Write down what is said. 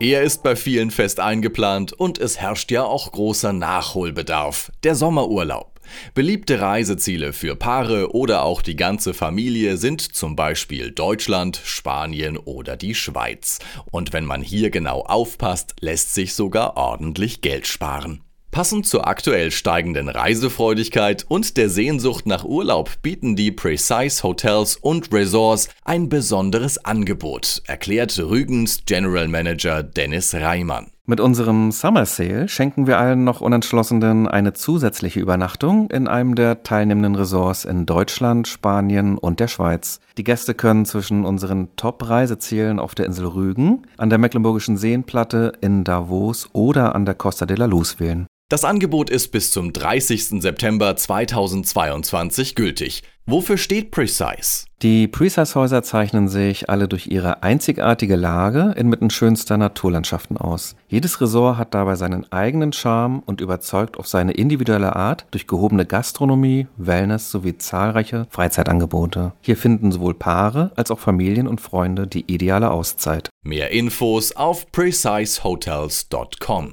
Er ist bei vielen fest eingeplant und es herrscht ja auch großer Nachholbedarf. Der Sommerurlaub. Beliebte Reiseziele für Paare oder auch die ganze Familie sind zum Beispiel Deutschland, Spanien oder die Schweiz. Und wenn man hier genau aufpasst, lässt sich sogar ordentlich Geld sparen. Passend zur aktuell steigenden Reisefreudigkeit und der Sehnsucht nach Urlaub bieten die Precise Hotels und Resorts ein besonderes Angebot, erklärt Rügens General Manager Dennis Reimann. Mit unserem Summer Sale schenken wir allen noch Unentschlossenen eine zusätzliche Übernachtung in einem der teilnehmenden Resorts in Deutschland, Spanien und der Schweiz. Die Gäste können zwischen unseren Top-Reisezielen auf der Insel Rügen, an der Mecklenburgischen Seenplatte, in Davos oder an der Costa de la Luz wählen. Das Angebot ist bis zum 30. September 2022 gültig. Wofür steht Precise? Die Precise-Häuser zeichnen sich alle durch ihre einzigartige Lage inmitten schönster Naturlandschaften aus. Jedes Resort hat dabei seinen eigenen Charme und überzeugt auf seine individuelle Art durch gehobene Gastronomie, Wellness sowie zahlreiche Freizeitangebote. Hier finden sowohl Paare als auch Familien und Freunde die ideale Auszeit. Mehr Infos auf precisehotels.com